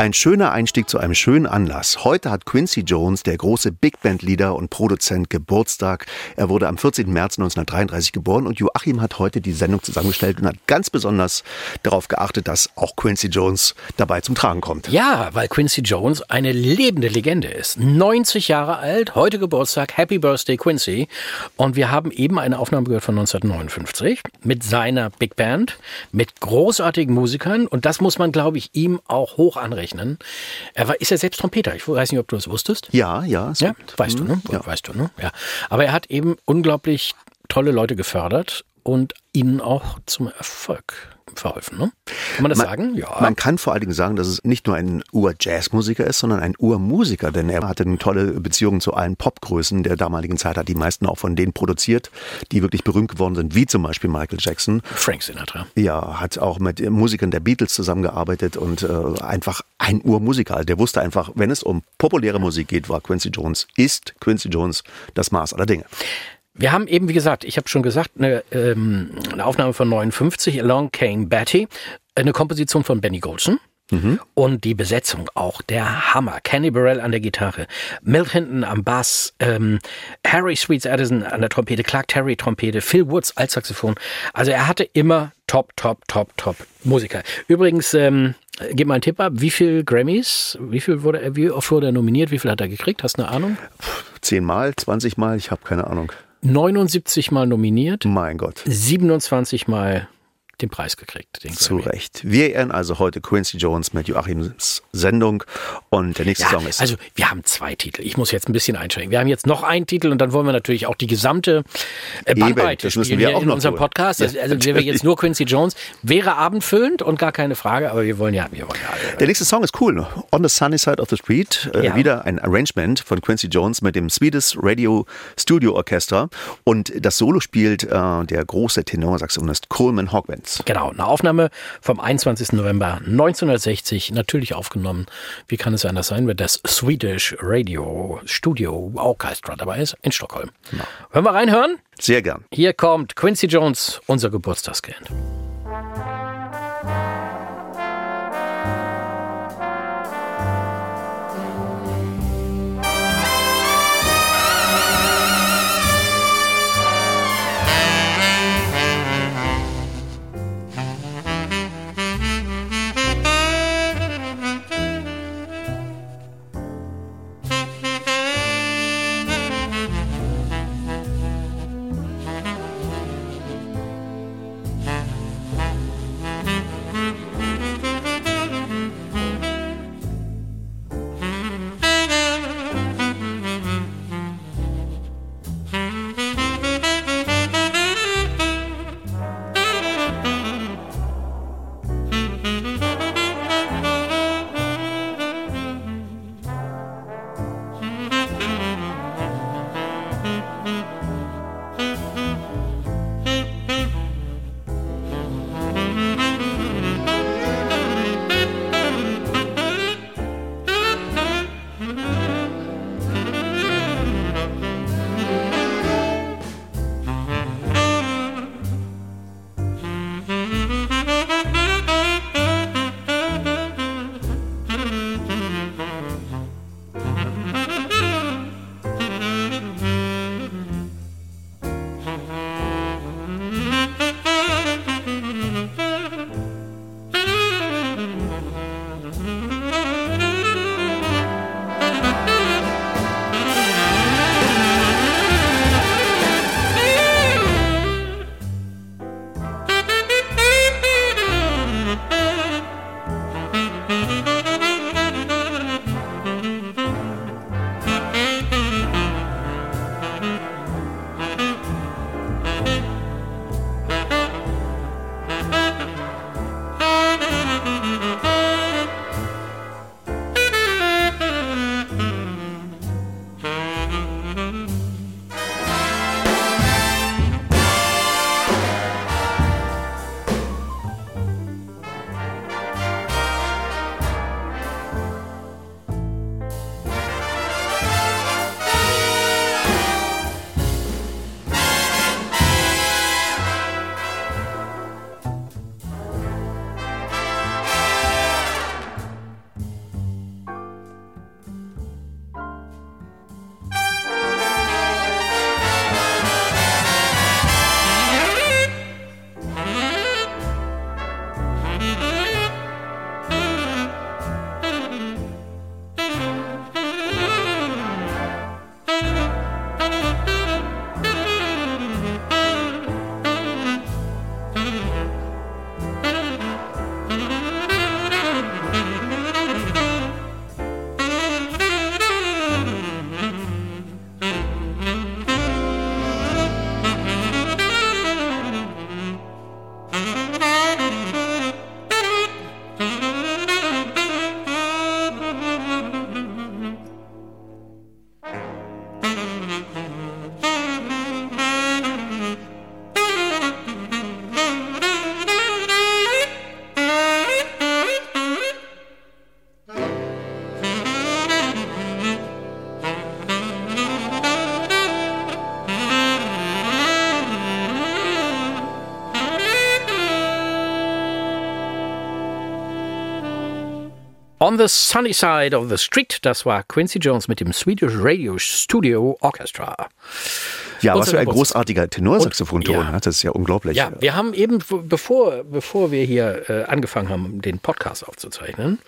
Ein schöner Einstieg zu einem schönen Anlass. Heute hat Quincy Jones, der große Big Band Leader und Produzent, Geburtstag. Er wurde am 14. März 1933 geboren und Joachim hat heute die Sendung zusammengestellt und hat ganz besonders darauf geachtet, dass auch Quincy Jones dabei zum Tragen kommt. Ja, weil Quincy Jones eine lebende Legende ist. 90 Jahre alt, heute Geburtstag, Happy Birthday Quincy. Und wir haben eben eine Aufnahme gehört von 1959 mit seiner Big Band, mit großartigen Musikern und das muss man, glaube ich, ihm auch hoch anrechnen rechnen. Er war, ist ja selbst Trompeter. Ich weiß nicht, ob du das wusstest. Ja, ja. Ja, weißt du, ne? Ja. Weißt du, ne? Ja. Aber er hat eben unglaublich tolle Leute gefördert und ihnen auch zum Erfolg verholfen. Ne? Kann man das man, sagen? Ja. Man kann vor allen Dingen sagen, dass es nicht nur ein Ur-Jazzmusiker ist, sondern ein Urmusiker, denn er hatte eine tolle Beziehung zu allen Popgrößen der damaligen Zeit, hat die meisten auch von denen produziert, die wirklich berühmt geworden sind, wie zum Beispiel Michael Jackson. Frank Sinatra. Ja, hat auch mit Musikern der Beatles zusammengearbeitet und äh, einfach ein Urmusiker. Der wusste einfach, wenn es um populäre Musik geht, war Quincy Jones, ist Quincy Jones das Maß aller Dinge. Wir haben eben, wie gesagt, ich habe schon gesagt, eine, ähm, eine Aufnahme von 59, Along Came Betty, eine Komposition von Benny Golson. Mhm. Und die Besetzung auch, der Hammer. Kenny Burrell an der Gitarre, Milt Hinton am Bass, ähm, Harry Sweets Addison an der Trompete, Clark Terry Trompete, Phil Woods als Saxophon. Also er hatte immer top, top, top, top Musiker. Übrigens, ähm, gib mal einen Tipp ab, wie viel Grammys, wie viel wurde er, wie oft wurde er nominiert, wie viel hat er gekriegt? Hast du eine Ahnung? Zehnmal, zwanzigmal, ich habe keine Ahnung. 79 Mal nominiert. Mein Gott. 27 Mal den Preis gekriegt. Den Zu Recht. Wir ehren also heute Quincy Jones mit Joachims Sendung und der nächste ja, Song ist. Also wir haben zwei Titel. Ich muss jetzt ein bisschen einschränken. Wir haben jetzt noch einen Titel und dann wollen wir natürlich auch die gesamte äh, Bandbreite müssen spielen wir auch in noch unserem tun. Podcast. Ja, also wenn wir jetzt nur Quincy Jones, wäre abendfüllend und gar keine Frage, aber wir wollen ja, wir wollen ja Der nächste Song ist cool. On the Sunny Side of the Street. Äh, Ja. Wieder ein Arrangement von Quincy Jones mit dem Swedish Radio Studio Orchestra. Und das Solo spielt äh, der große Tenorsaxophonist Coleman Hawkins. Genau, eine Aufnahme vom 21. November 1960, natürlich aufgenommen. Wie kann es anders sein, wenn das Swedish Radio Studio Orchestra dabei ist in Stockholm. Wollen wir reinhören? Sehr gern. Hier kommt Quincy Jones, unser Geburtstagskind. On the Sunny Side of the Street, das war Quincy Jones mit dem Swedish Radio Studio Orchestra. Ja, was für ein großartiger Tenorsaxophon-Ton. Ja. Das ist ja unglaublich. Ja, wir haben eben, bevor, bevor wir hier äh, angefangen haben, den Podcast aufzuzeichnen,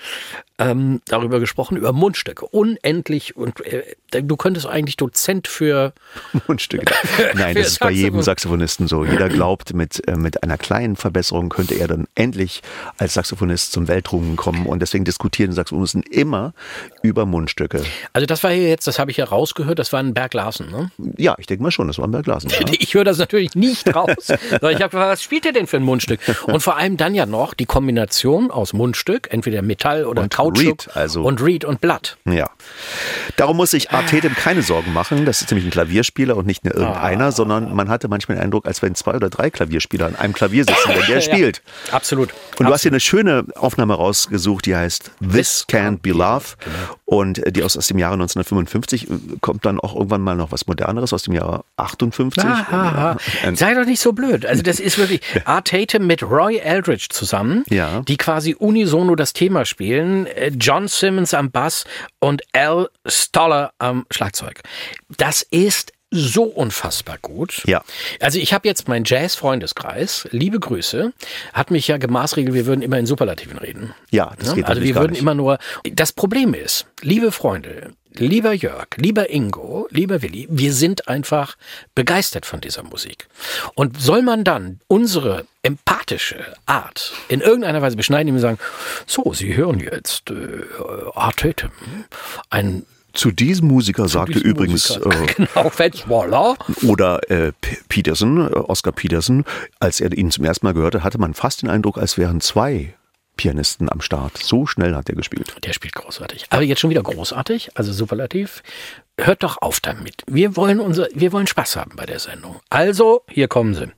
ähm, darüber gesprochen, über Mundstücke. Unendlich. Und äh, du könntest eigentlich Dozent für. Mundstücke. Nein, für das ist bei jedem Saxophon. Saxophonisten so. Jeder glaubt, mit, äh, mit einer kleinen Verbesserung könnte er dann endlich als Saxophonist zum Weltruhm kommen. Und deswegen diskutieren Saxophonisten immer über Mundstücke. Also, das war hier jetzt, das habe ich ja rausgehört, das war ein Berg Larsen, ne? Ja, ich denke mal schon, das war bei Glasen. Ja. Ich höre das natürlich nicht raus. ich habe gefragt, was spielt ihr denn für ein Mundstück? Und vor allem dann ja noch die Kombination aus Mundstück, entweder Metall oder Und Kautschuk Reed, also- und Reed und Blatt. Ja. Darum muss sich Artetem keine Sorgen machen. Das ist nämlich ein Klavierspieler und nicht nur irgendeiner, Ah. sondern man hatte manchmal den Eindruck, als wenn zwei oder drei Klavierspieler an einem Klavier sitzen, wenn der spielt. Absolut. Und du hast hier eine schöne Aufnahme rausgesucht, die heißt This This Can't Be Love. Genau. Und äh, die aus, aus dem Jahre 1955 äh, kommt dann auch irgendwann mal noch was Moderneres aus dem Jahre 58. Aha. Ja. Sei doch nicht so blöd. Also das ist wirklich Art Tatum mit Roy Eldridge zusammen, Ja. die quasi unisono das Thema spielen. Äh, John Simmons am Bass und Al Stoller am Schlagzeug. Das ist so unfassbar gut. Ja. Also ich habe jetzt meinen Jazz-Freundeskreis, liebe Grüße, hat mich ja gemaßregelt, wir würden immer in Superlativen reden. Ja, das Ne? geht Also wir würden nicht. immer nur. Das Problem ist, liebe Freunde, lieber Jörg, lieber Ingo, lieber Willi, wir sind einfach begeistert von dieser Musik. Und soll man dann unsere empathische Art in irgendeiner Weise beschneiden, indem wir sagen, so, Sie hören jetzt äh, Art ein Zu diesem Musiker sagte diesem übrigens Musiker. äh, genau, Fetch Waller. oder äh, Peterson, äh, Oscar Peterson, als er ihn zum ersten Mal gehörte, hatte man fast den Eindruck, als wären zwei Pianisten am Start. So schnell hat er gespielt. Der spielt großartig. Aber jetzt schon wieder großartig, also superlativ. Hört doch auf damit. Wir wollen unser, wir wollen Spaß haben bei der Sendung. Also, hier kommen sie.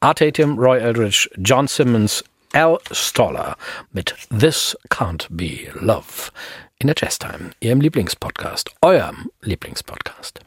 Art Tatum, Roy Eldridge, John Simmons, Al Stoller mit This Can't Be Love in der Jazz Time, Ihrem Lieblingspodcast, eurem Lieblingspodcast.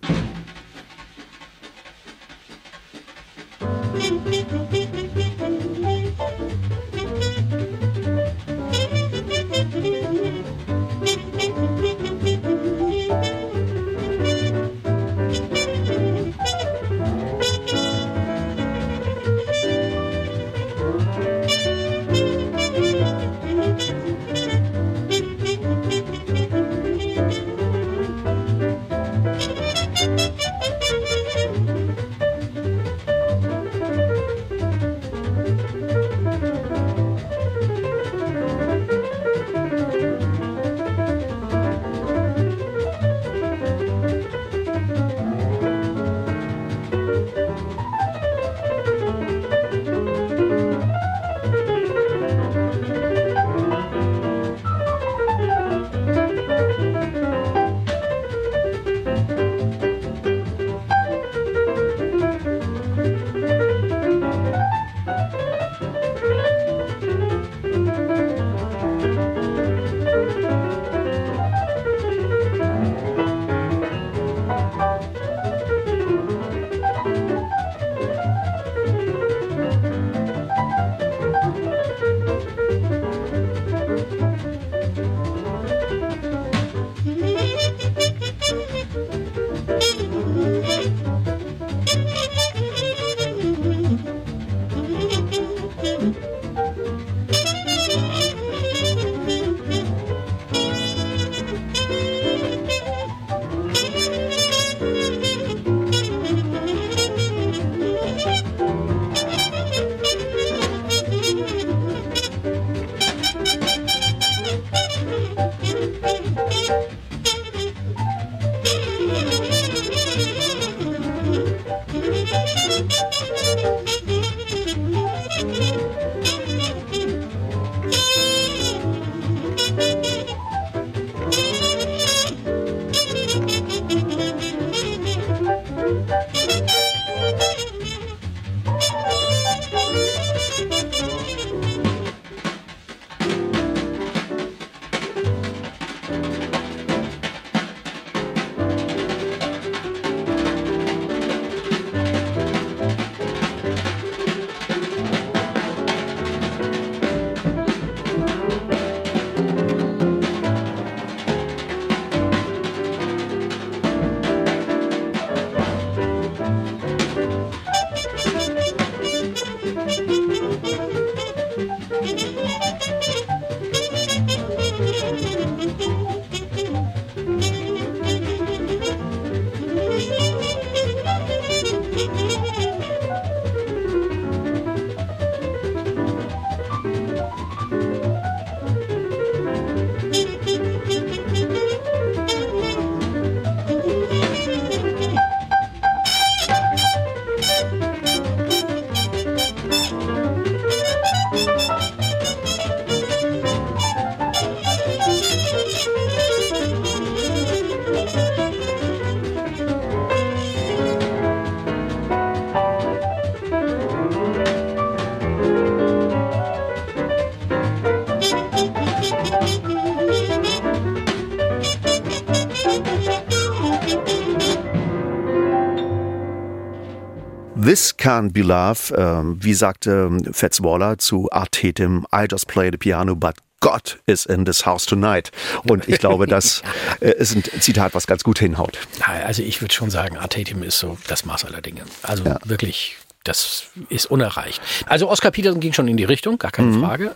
Can't Be Love, äh, wie sagte Fats Waller zu Artetim, I just play the piano, but God is in this house tonight. Und ich glaube, das äh, ist ein Zitat, was ganz gut hinhaut. Also ich würde schon sagen, Artetim ist so das Maß aller Dinge. Also ja. wirklich, das ist unerreicht. Also Oscar Peterson ging schon in die Richtung, gar keine mhm. Frage.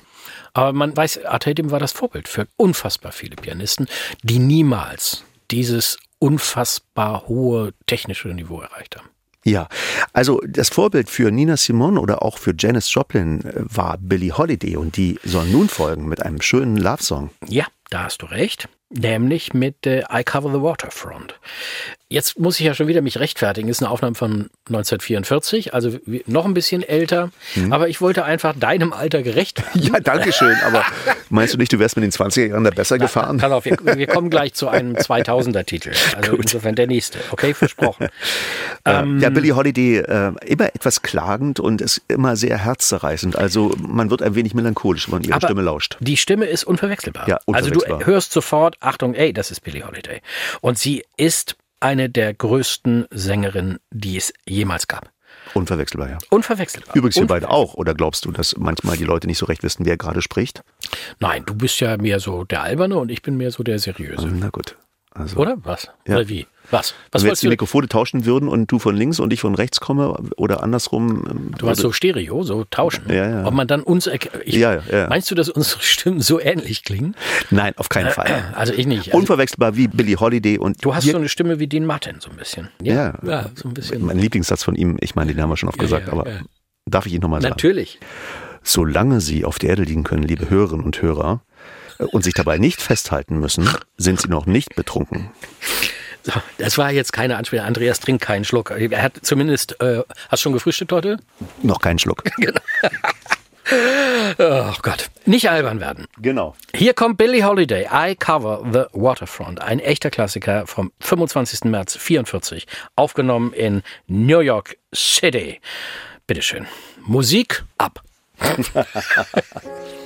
Aber man weiß, Artetim war das Vorbild für unfassbar viele Pianisten, die niemals dieses unfassbar hohe technische Niveau erreicht haben. Ja, also das Vorbild für Nina Simone oder auch für Janis Joplin äh, war Billie Holiday und die soll nun folgen mit einem schönen Love-Song. Ja, da hast du recht nämlich mit äh, I Cover the Waterfront. Jetzt muss ich ja schon wieder mich rechtfertigen. Ist eine Aufnahme von 1944, also noch ein bisschen älter. Mhm. Aber ich wollte einfach deinem Alter gerecht werden. Ja, danke schön. Aber meinst du nicht, du wärst mit den 20er Jahren da besser gefahren? Pass auf, wir, wir, kommen gleich zu einem 2000er-Titel. Also Gut. insofern der nächste. Okay, versprochen. Äh, ähm, ja, Billie Holiday äh, immer etwas klagend und ist immer sehr herzzerreißend. Also man wird ein wenig melancholisch, wenn man ihre Stimme lauscht. Die Stimme ist unverwechselbar. Ja, unverwechselbar. Also du hörst sofort, Achtung, ey, das ist Billie Holiday. Und sie ist eine der größten Sängerinnen, die es jemals gab. Unverwechselbar, ja. Unverwechselbar. Übrigens wir beide auch. Oder glaubst du, dass manchmal die Leute nicht so recht wissen, wer gerade spricht? Nein, du bist ja mehr so der Alberne und ich bin mehr so der Seriöse. Na gut. Also, Oder was? Ja. Oder wie? Was? Was Wenn wir jetzt die Mikrofone tauschen würden und du von links und ich von rechts komme oder andersrum. Ähm, du meinst so Stereo, so tauschen. Ja, ja. Ob man dann uns. Ich, ja, ja, ja. Meinst du, dass unsere Stimmen so ähnlich klingen? Nein, auf keinen Fall. Also ich nicht. Also Unverwechselbar wie Billie Holiday und. Du hast so eine Stimme wie Dean Martin, so ein bisschen. Ja, ja, so ein bisschen. Mein Lieblingssatz von ihm, ich meine, den haben wir schon oft gesagt, aber darf ich ihn nochmal sagen? Natürlich. Solange Sie auf der Erde liegen können, liebe Hörerinnen und Hörer, und sich dabei nicht festhalten müssen, sind sie noch nicht betrunken. So, das war jetzt keine Anspielung. Andreas trinkt keinen Schluck. Er hat zumindest, äh, hast du schon gefrühstückt heute? Noch keinen Schluck. genau. Oh Gott. Nicht albern werden. Genau. Hier kommt Billie Holiday, I Cover the Waterfront. Ein echter Klassiker vom 25. März 44. Aufgenommen in New York City. Bitteschön. Musik ab.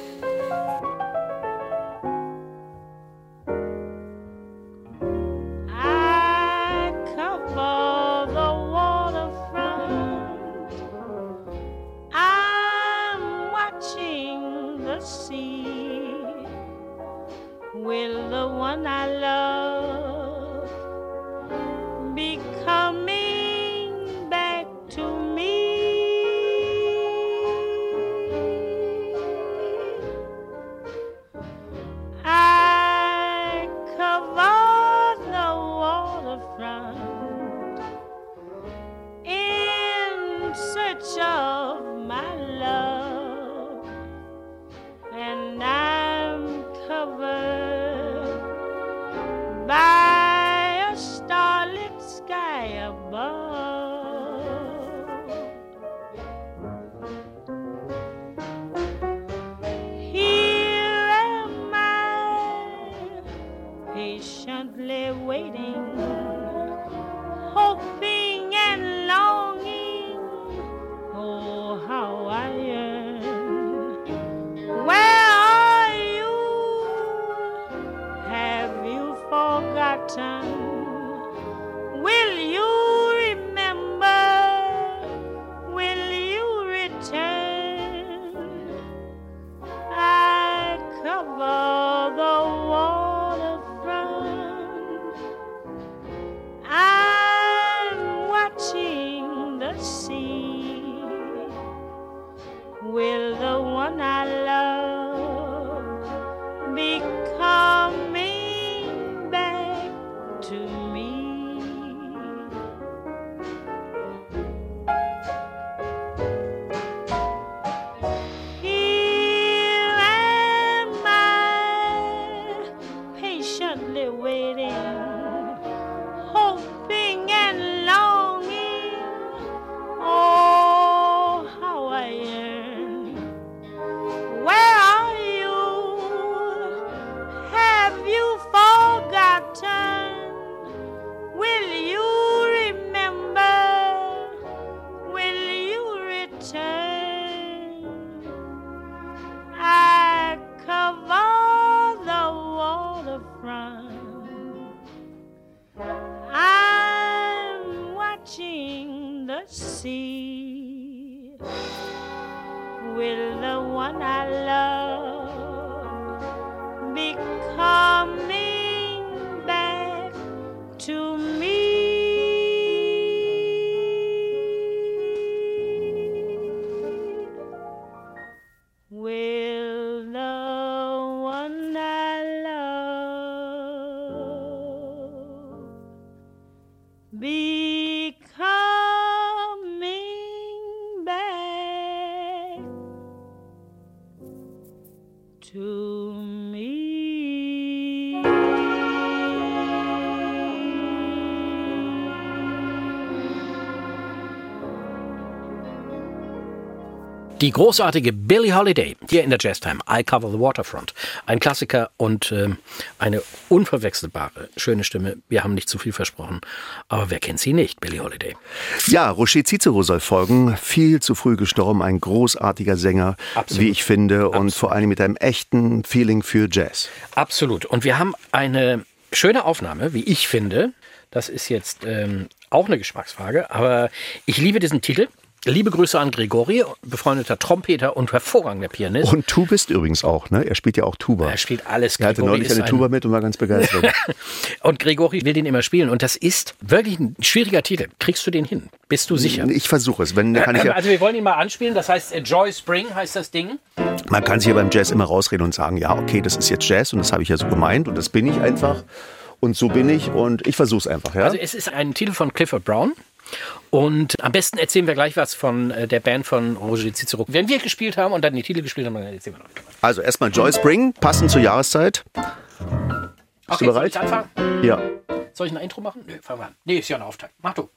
the time. Die großartige Billie Holiday hier in der Jazztime. I Cover the Waterfront. Ein Klassiker und ähm, eine unverwechselbare, schöne Stimme. Wir haben nicht zu viel versprochen. Aber wer kennt sie nicht, Billie Holiday? Ja, Rocher Cicero soll folgen. Viel zu früh gestorben, ein großartiger Sänger, Absolut. wie ich finde, und vor allem mit einem echten Feeling für Jazz. Absolut. Und wir haben eine schöne Aufnahme, wie ich finde. Das ist jetzt ähm, auch eine Geschmacksfrage, aber ich liebe diesen Titel. Liebe Grüße an Gregori, befreundeter Trompeter und hervorragender Pianist. Und du bist übrigens auch, ne? Er spielt ja auch Tuba. er spielt alles. Er hatte neulich eine ein- Tuba mit und war ganz begeistert. Und Gregori will den immer spielen. Und das ist wirklich ein schwieriger Titel. Kriegst du den hin? Bist du sicher? ich versuche es. Wenn, kann ich ja, Also wir wollen ihn mal anspielen. Das heißt, Joy Spring heißt das Ding. man kann sich ja beim Jazz immer rausreden und sagen, ja, okay, das ist jetzt Jazz und das habe ich ja so gemeint und das bin ich einfach. Und so bin ich und ich versuche es einfach, ja? Also es ist ein Titel von Clifford Brown. Und am besten erzählen wir gleich was von äh, der Band von Roger Cicero. Wenn wir gespielt haben und dann die Titel gespielt haben, dann erzählen wir noch. Also erstmal Joy Spring, passend zur Jahreszeit. Okay, du soll ich bereit? anfangen? Ja. Soll ich ein Intro machen? Nö, fangen wir an. Nee, ist ja ein Auftakt. Mach du.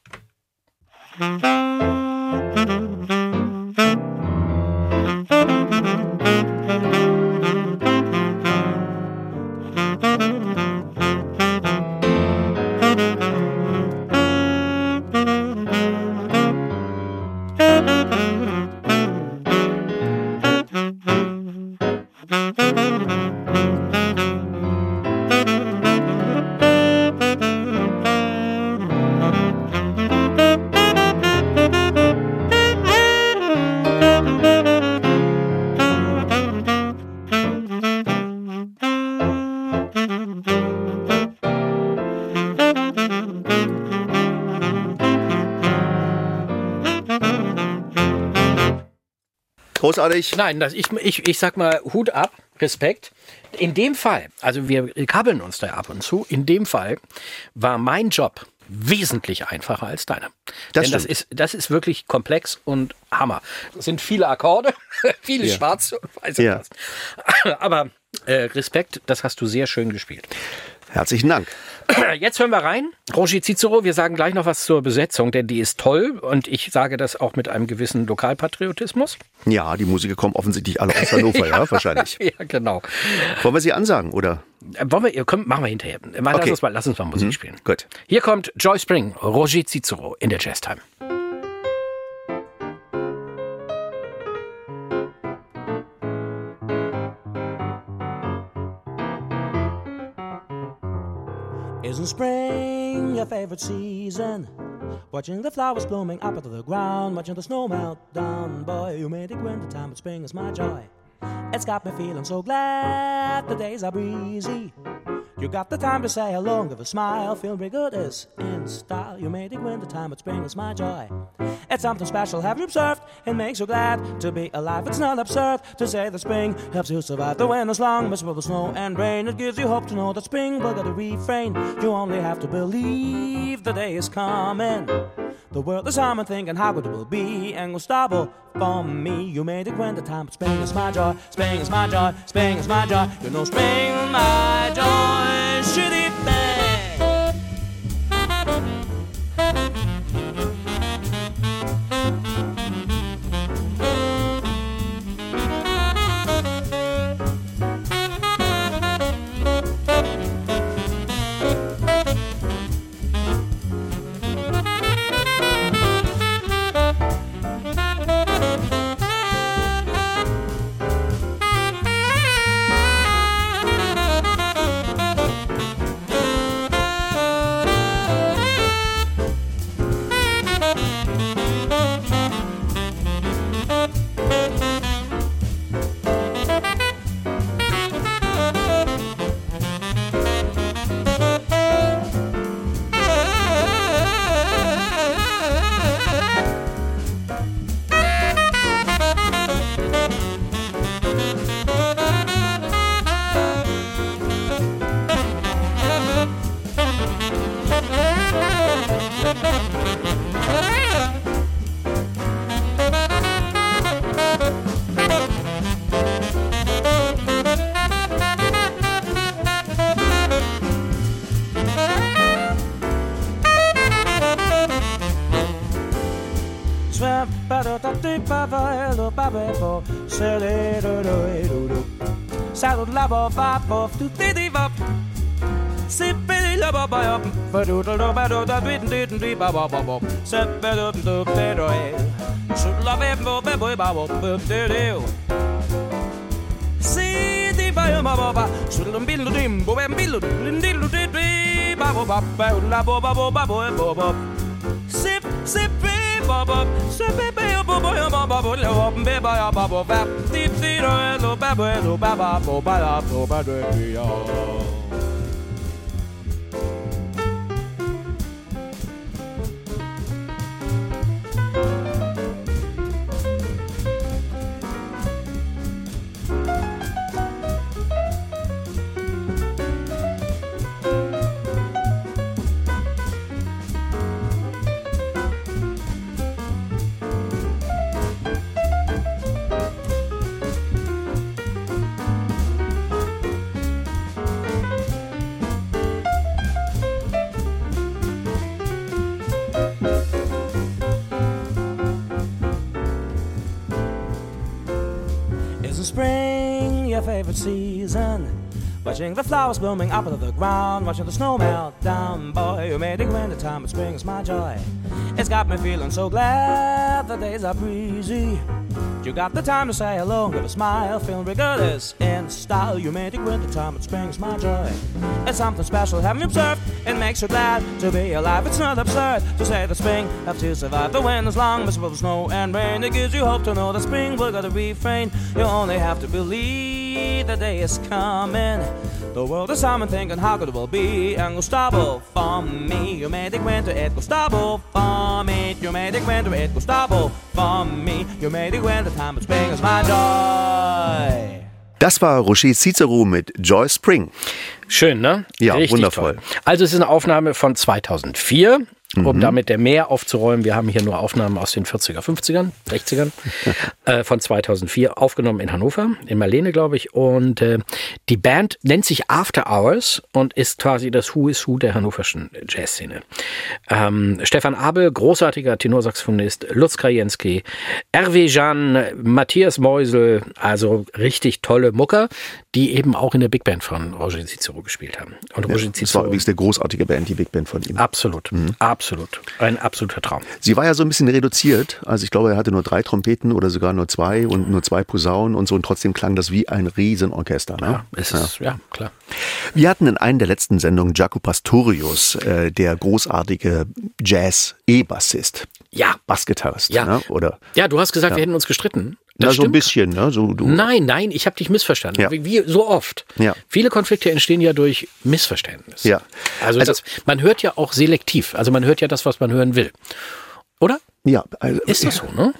Großartig. Nein, das, ich, ich, ich sag mal Hut ab, Respekt. In dem Fall, also wir kabbeln uns da ab und zu, in dem Fall war mein Job wesentlich einfacher als deiner. Das Denn das stimmt. ist, das ist wirklich komplex und Hammer. Es sind viele Akkorde, viele Ja. schwarze und weiße Ja. Aber äh, Respekt, das hast du sehr schön gespielt. Herzlichen Dank. Jetzt hören wir rein. Roger Cicero, wir sagen gleich noch was zur Besetzung, denn die ist toll und ich sage das auch mit einem gewissen Lokalpatriotismus. Ja, die Musiker kommen offensichtlich alle aus Hannover, ja, wahrscheinlich. Ja, genau. Wollen wir sie ansagen, oder? Äh, Wollen wir, könnt, machen wir hinterher. Mal, lass, Okay. uns mal, lass uns mal Musik spielen. Gut. Hier kommt Joy Spring, Roger Cicero in der Jazztime. Favorite season? Watching the flowers blooming up out of the ground, watching the snow melt down. Boy, you made it winter time, but spring is my joy. It's got me feeling so glad the days are breezy. You got the time to say hello and give a smile, feel pretty good is in style. You made it winter time, but spring is my joy. It's something special, have you observed? It makes you glad to be alive. It's not absurd to say that spring helps you survive the winter's long, miserable snow and rain. It gives you hope to know that spring will get a refrain. You only have to believe the day is coming. The world is humming, thinking how good it will be, and will Gustavo for me. You made it when the time, but spring is my joy. Spring is my joy. Spring is my joy. You know, spring my joy. di ba ba ba ba se pe do do pe do ba ba ba ba ba su lo bi lo dim bo ba ba ba ba ba bo e bo bo sip sip ba ba ba ba ba ya ba bo va di do e ba ba ba ba la bo ba do e yo season? Watching the flowers blooming up out of the ground, watching the snow melt down, boy, you made it when the time of spring is my joy. It's got me feeling so glad the days are breezy. You got the time to say hello, give a smile, feeling regardless in style. You made it when the time of spring is my joy. It's something special, you observed? It makes you glad to be alive. It's not absurd to say that spring have to survive. The wind is long, miserable snow and rain. It gives you hope to know that spring will got to refrain. You only have to believe the day is coming. The world is and thinking how good it will be. And Gustavo for me, you made it winter. It Gustavo for me, you made it winter. It Gustavo for me, you made it winter. Time of spring is my joy. Das war Roger Cicero mit Joy Spring. Schön, ne? Ja, Richtig wundervoll. Toll. Also es ist eine Aufnahme von 2004, um damit der Meer aufzuräumen. Wir haben hier nur Aufnahmen aus den 40er, 50ern, 60ern äh, von 2004, aufgenommen in Hannover, in Marlene, glaube ich. Und äh, die Band nennt sich After Hours und ist quasi das Who is Who der hannoverschen Jazzszene. Ähm, Stefan Abel, großartiger Tenorsaxophonist, Lutz Krajewski, Hervé Jeanne, Matthias Meusel, also richtig tolle Mucker, die eben auch in der Big Band von Roger Cicero gespielt haben. Und Roger Das war Cicero, übrigens eine großartige Band, die Big Band von ihm. absolut, absolut, ein absoluter Traum. Sie war ja so ein bisschen reduziert. Also ich glaube, er hatte nur drei Trompeten oder sogar nur zwei und nur zwei Posaunen und so. Und trotzdem klang das wie ein Riesenorchester. Ne? Ja, es ist, ja, klar. Wir hatten in einer der letzten Sendungen Jaco Pastorius, äh, der großartige Jazz-E-Bassist. Ja. Bassgitarrist. Ja. Ne? Oder Ja, du hast gesagt, wir hätten uns gestritten. na, Das so ein bisschen. Ne? So, du, Nein, nein, ich habe dich missverstanden. Ja. Wie, wie so oft. Ja. Viele Konflikte entstehen ja durch Missverständnis. Ja. Also, Also- das, man hört ja auch selektiv. Also man hört ja das, was man hören will. Oder? Ja, also, Ist das so, ne?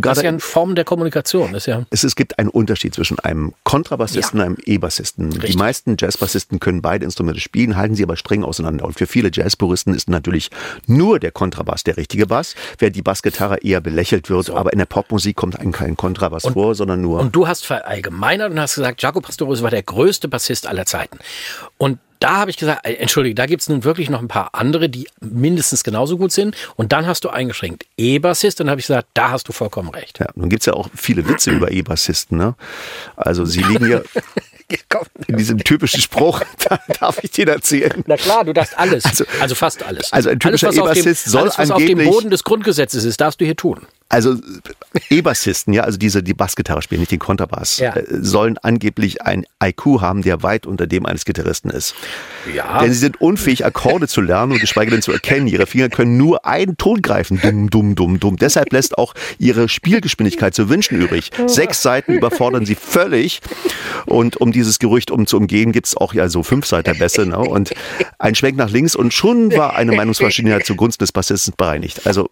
Das ist ja eine Form der Kommunikation. Ist ja es, es gibt einen Unterschied zwischen einem Kontrabassisten Ja. und einem E-Bassisten. Die meisten Jazzbassisten können beide Instrumente spielen, halten sie aber streng auseinander. Und für viele Jazzpuristen ist natürlich nur der Kontrabass der richtige Bass, während die Bassgitarre eher belächelt wird. Aber in der Popmusik kommt eigentlich kein Kontrabass vor, sondern nur. Und du hast verallgemeinert und hast gesagt, Jaco Pastorius war der größte Bassist aller Zeiten. Und da habe ich gesagt, äh, entschuldige, da gibt's nun wirklich noch ein paar andere, die mindestens genauso gut sind. Und dann hast du eingeschränkt E-Bassist und dann habe ich gesagt, da hast du vollkommen recht. ja, nun gibt's ja auch viele Witze über E-Bassisten. Ne? Also sie liegen ja in diesem typischen Spruch, da darf ich dir erzählen. Na klar, du darchst alles. Also, Also- fast alles. also ein typischer alles, was auf dem- E-Bassist soll alles, was auf dem angeblich- Boden des Grundgesetzes ist, darfst du hier tun. Also E-Bassisten, ja, also diese, die Bassgitarre spielen, nicht den Kontrabass, Ja. äh, sollen angeblich ein IQ haben, der weit unter dem eines Gitarristen ist. Ja. Denn sie sind unfähig, Akkorde zu lernen und geschweige denn zu erkennen. Ihre Finger können nur einen Ton greifen. Dumm, dumm, dumm, dumm. Deshalb lässt auch ihre Spielgeschwindigkeit zu wünschen übrig. Sechs Seiten überfordern sie völlig. Und um dieses Gerücht, um zu umgehen, gibt es auch ja so Fünfseiterbässe. Ne? Und ein Schwenk nach links und schon war eine Meinungsmaschine ja zugunsten des Bassisten bereinigt. Also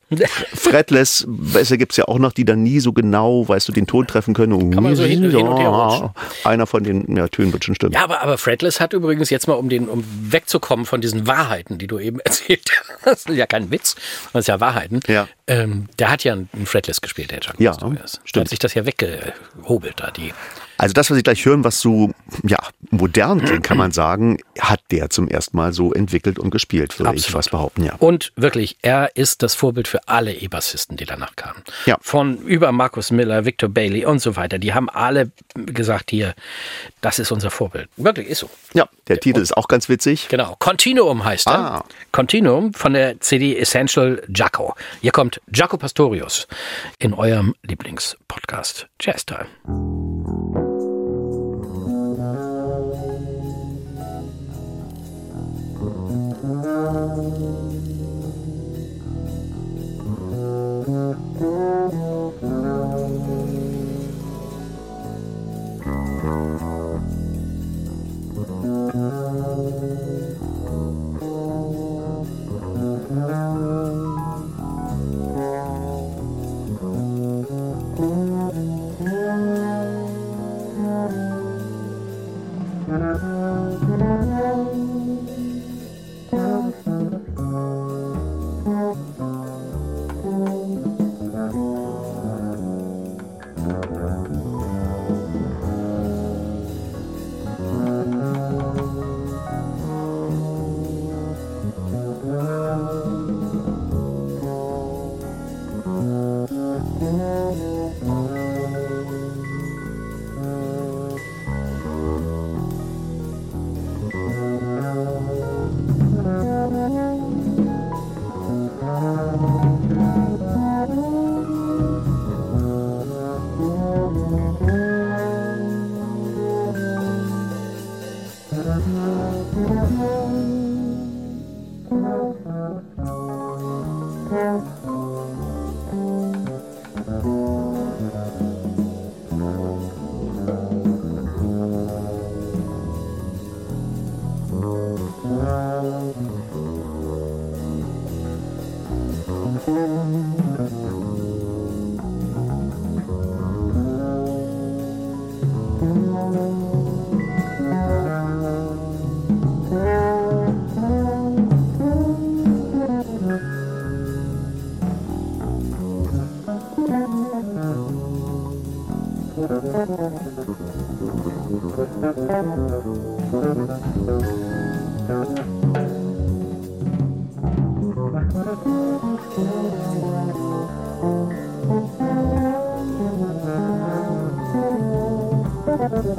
Fretless Bässe gibt es ja auch noch, die dann nie so genau, weißt du, den Ton treffen können. Kann man so hin- hin und her rutschen. Einer von den ja, Tönen wird schon stimmen. Ja, aber, aber Fretless hat übrigens jetzt mal, um den, um wegzukommen von diesen Wahrheiten, die du eben erzählt hast, das ist ja kein Witz, das ist ja Wahrheiten. Ja. Ähm, der hat ja einen Fretless gespielt, der Chuck Ja, stimmt. hat sich das ja weggehobelt da, die. Also das, was Sie gleich hören, was so ja, modern klingt, kann man sagen, hat der zum ersten Mal so entwickelt und gespielt, würde ich Absolut. fast behaupten, ja. Und wirklich, er ist das Vorbild für alle E-Bassisten, die danach kamen. Ja. Von über Markus Miller, Victor Bailey und so weiter. Die haben alle gesagt, hier, das ist unser Vorbild. Wirklich, ist so. Ja, der Titel ist auch ganz witzig. Genau. Continuum heißt er. Ah. Continuum von der CD Essential Jaco. Hier kommt Jaco Pastorius in eurem Lieblingspodcast Jazz Time. Thank you.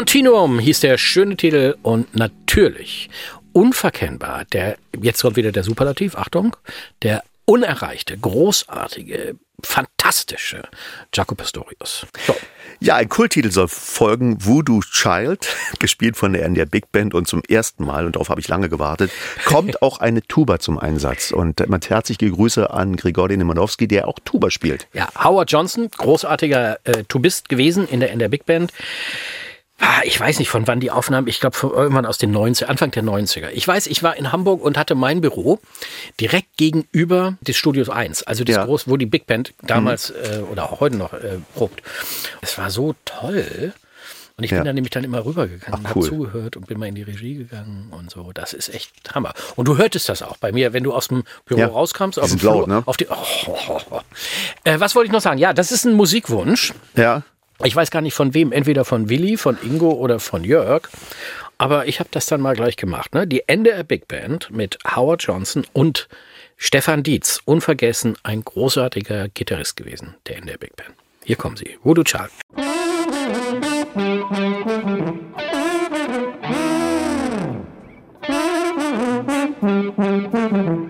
Continuum hieß der schöne Titel und natürlich unverkennbar, der, jetzt kommt wieder der Superlativ, Achtung, der unerreichte, großartige, fantastische Jaco Pastorius. So. Ja, ein Kulttitel soll folgen, Voodoo Child, gespielt von der NDR Big Band und zum ersten Mal, und darauf habe ich lange gewartet, kommt auch eine Tuba zum Einsatz. Und man herzliche Grüße an Grigori Nemanowski, der auch Tuba spielt. Ja, Howard Johnson, großartiger äh, Tubist gewesen in der NDR Big Band. Ah, Ich weiß nicht, von wann die Aufnahmen, ich glaube irgendwann aus den 90 Anfang der 90er. Ich weiß, ich war in Hamburg und hatte mein Büro direkt gegenüber des Studios 1, also das Ja. groß, wo die Big Band damals äh, oder auch heute noch äh, probt. Es war so toll. Und ich Ja. bin dann nämlich dann immer rübergegangen, Ach, habe cool. zugehört und bin mal in die Regie gegangen und so. Das ist echt Hammer. Und du hörtest das auch bei mir, wenn du aus dem Büro Ja. rauskamst. Auf dem sind laut, ne? Auf die, oh, oh, oh. Äh, was wollte ich noch sagen? Ja, das ist ein Musikwunsch. Ja, ich weiß gar nicht von wem, entweder von Willi, von Ingo oder von Jörg. Aber ich habe das dann mal gleich gemacht. Ne? Die der Big Band mit Howard Johnson und Stefan Dietz. Unvergessen, ein großartiger Gitarrist gewesen, der Ende der Big Band. Hier kommen sie. Voodoo Child. Musik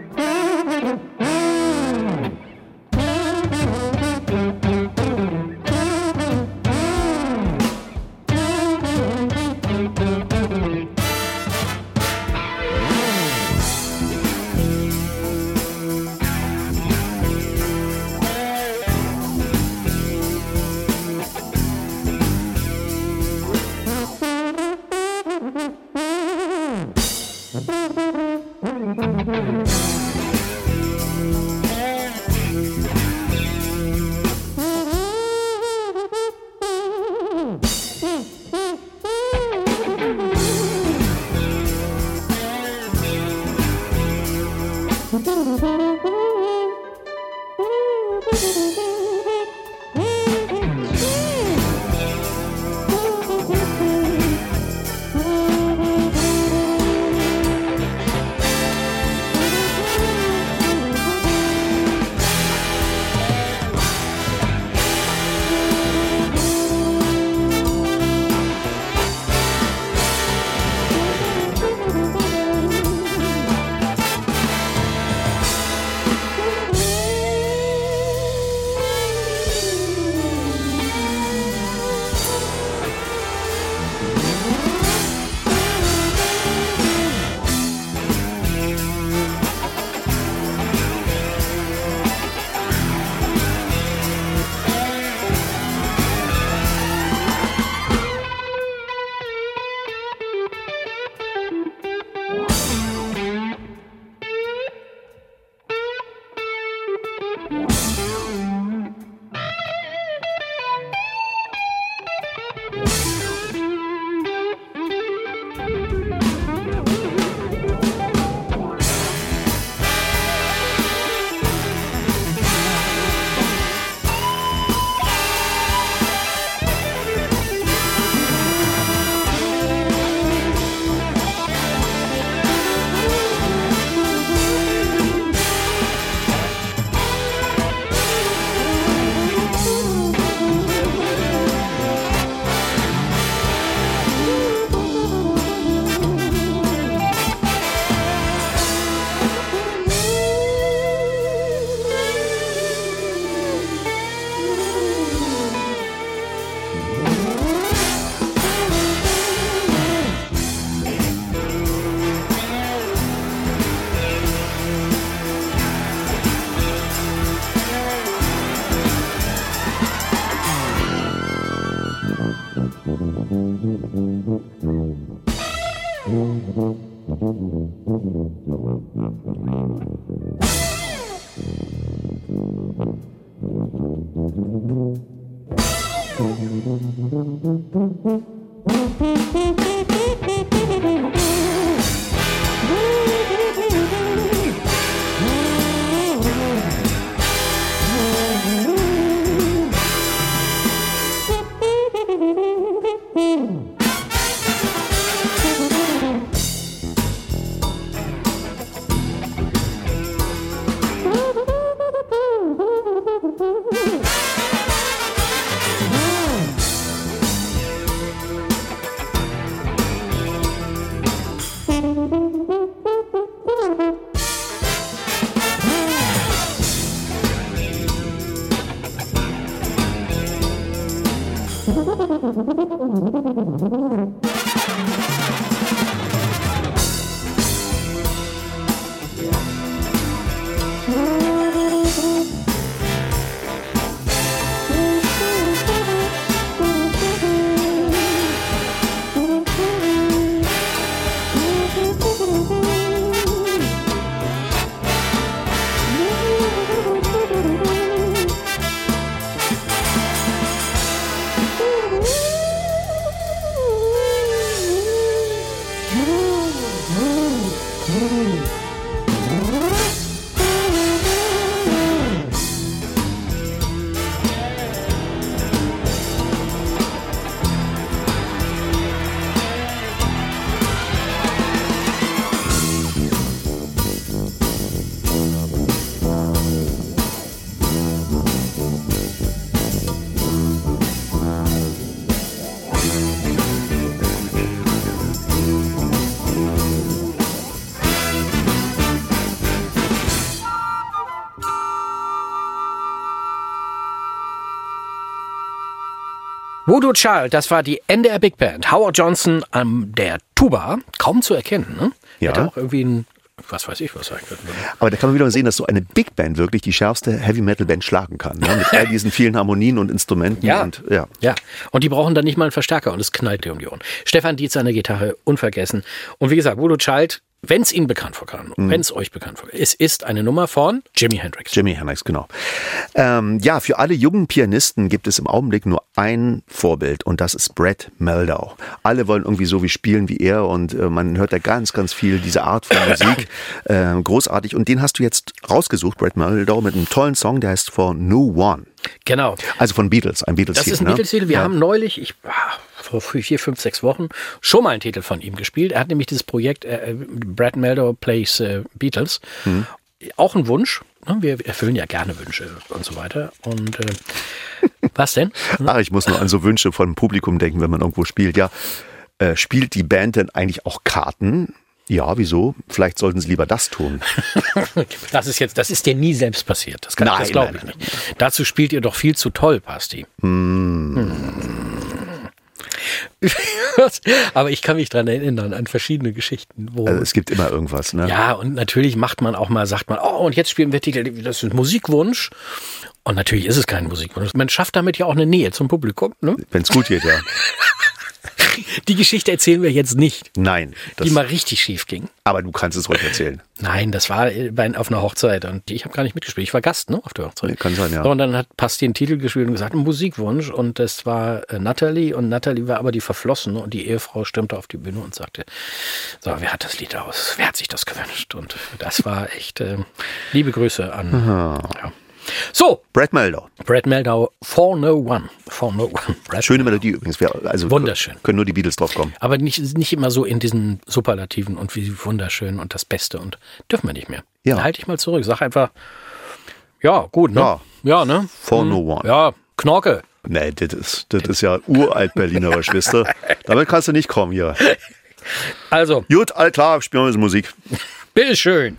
うん。うんうん Voodoo Child, das war die NDR Big Band. Howard Johnson an der Tuba, kaum zu erkennen. Ne? Ja. Hätte auch irgendwie ein, was weiß ich, was sein könnte. Aber da kann man wieder sehen, dass so eine Big Band wirklich die schärfste Heavy Metal Band schlagen kann. Ne? Mit all diesen vielen Harmonien und Instrumenten. Ja. Und, ja. Ja, und die brauchen dann nicht mal einen Verstärker und es knallt dir um die Ohren. Stefan Dietz an der Gitarre, unvergessen. Und wie gesagt, Voodoo Child, wenn es Ihnen bekannt vorkam, Mhm. wenn es euch bekannt vorkam, es ist eine Nummer von Jimi Hendrix. Jimi Hendrix, genau. Ähm, ja, für alle jungen Pianisten gibt es im Augenblick nur ein Vorbild und das ist Brett Meldau. Alle wollen irgendwie so wie spielen wie er und äh, man hört da ganz, ganz viel diese Art von Musik. Äh, großartig. Und den hast du jetzt rausgesucht, Brett Meldau, mit einem tollen Song, der heißt For No One. Genau. Also von Beatles, ein Beatles Das ist ein ne? Beatles-Titel. Wir ja. haben neulich, ich, ah, vor vier, fünf, sechs Wochen, schon mal einen Titel von ihm gespielt. Er hat nämlich dieses Projekt äh, Brad Meldow Plays äh, Beatles. Mhm. Auch ein Wunsch. Ne? Wir erfüllen ja gerne Wünsche und so weiter. Und äh, was denn? Ach, ich muss nur an so Wünsche vom Publikum denken, wenn man irgendwo spielt. Ja, äh, spielt die Band denn eigentlich auch Karten? Ja, wieso? Vielleicht sollten sie lieber das tun. Das ist jetzt, das ist dir nie selbst passiert. Das, kann- Nein, das glaube ich nicht. Dazu spielt ihr doch viel zu toll, Pasti. Hm. Aber ich kann mich dran erinnern an verschiedene Geschichten, wo Also es gibt immer irgendwas, ne? Ja, und natürlich macht man auch mal, sagt man, oh, und jetzt spielen wir Titel, das ist ein Musikwunsch. Und natürlich ist es kein Musikwunsch. Man schafft damit ja auch eine Nähe zum Publikum. Ne? Wenn es gut geht, ja. Die Geschichte erzählen wir jetzt nicht, Nein, die mal richtig schief ging. aber du kannst es ruhig erzählen. Nein, das war bei, auf einer Hochzeit und ich habe gar nicht mitgespielt. Ich war Gast ne, auf der Hochzeit. Kann sein, ja. So, und dann hat Pasti einen Titel gespielt und gesagt, ein Musikwunsch. Und das war äh, Natalie. Und Natalie war aber die Verflossene. Und die Ehefrau stürmte auf die Bühne und sagte, so, wer hat das Lied aus? Wer hat sich das gewünscht? Und das war echt äh, liebe Grüße an. Ja. So, Brad Meldau. Brad Meldau, For No One. For No One. Brad Schöne Melodie übrigens. Also Wunderschön. Können nur die Beatles drauf kommen. Aber nicht, nicht immer so in diesen Superlativen und wie wunderschön und das Beste und dürfen wir nicht mehr. Ja. Dann Halt dich mal zurück. Sag einfach, ja, gut, ne? Ja. Ja, ne? For no one. Ja, Knorke. Nee, das ist, das ist ja uralt Berlinerisch, wisst ihr? Damit kannst du nicht kommen hier. Also, Gut, all klar, spielen wir jetzt Musik. bitteschön.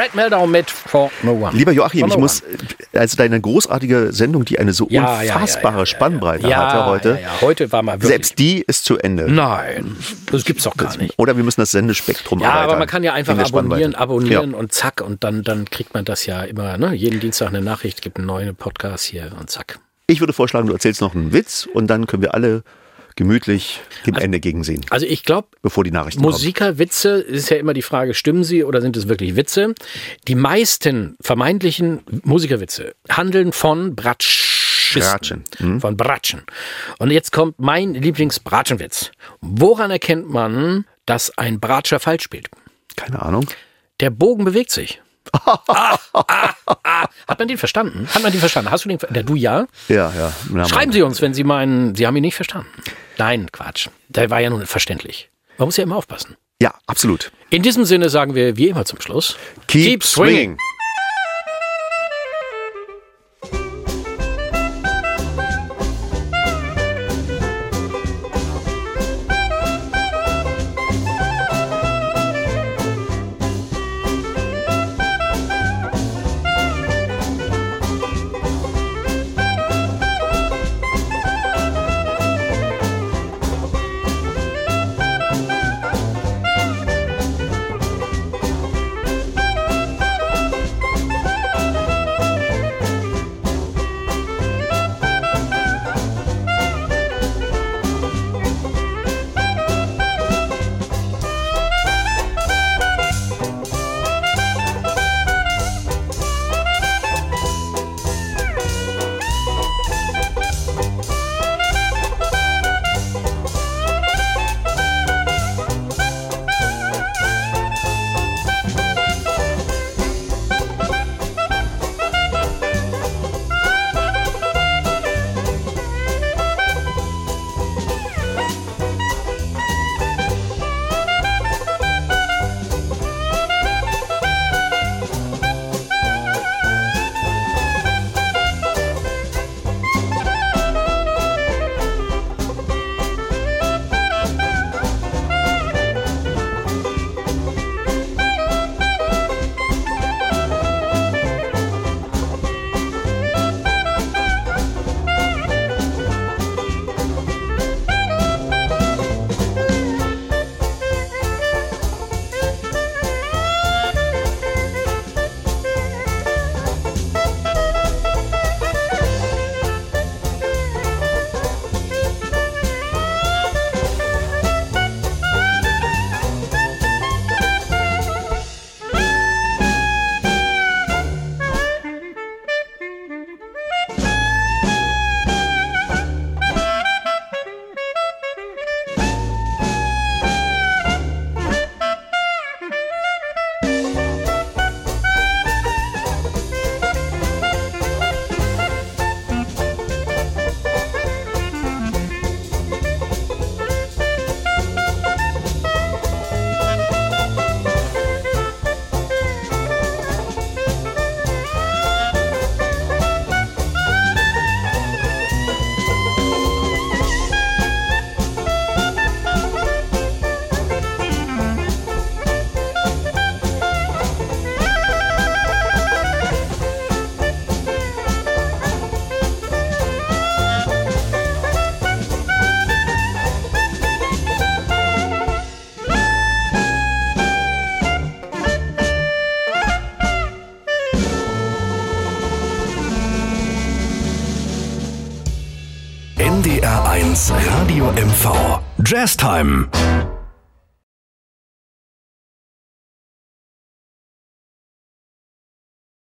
Brad Meldau mit For No One. Lieber Joachim, ich muss, also deine großartige Sendung, die eine so Ja, unfassbare ja, ja, Spannbreite hatte heute, Ja, ja. Heute war mal wirklich. selbst die ist zu Ende. Nein, das gibt's doch gar nicht. Oder wir müssen das Sendespektrum Ja, erweitern. aber man kann ja einfach abonnieren, abonnieren und zack und dann, dann kriegt man das ja immer, ne? Jeden Dienstag eine Nachricht, gibt einen neuen Podcast hier und zack. Ich würde vorschlagen, du erzählst noch einen Witz und dann können wir alle gemütlich dem Ende gegensehen, Also ich glaube, bevor die Nachrichten kommen. Musikerwitze ist ja immer die Frage, stimmen sie oder sind es wirklich Witze? Die meisten vermeintlichen Musikerwitze handeln von. Bratschen, hm? Von Bratschen. Und jetzt kommt mein Lieblingsbratschenwitz. Woran erkennt man, dass ein Bratscher falsch spielt? Keine Ahnung. Der Bogen bewegt sich. ah, ah, ah. Hat man den verstanden? Hat man den verstanden? Hast du den ver- Der du ja? Ja, ja. Schreiben Sie uns, wenn Sie meinen, Sie haben ihn nicht verstanden. Nein, Quatsch. Der war ja nun verständlich. Man muss ja immer aufpassen. Ja, absolut. In diesem Sinne sagen wir wie immer zum Schluss: Keep, swinging. NDR1 MV. Jazz Time.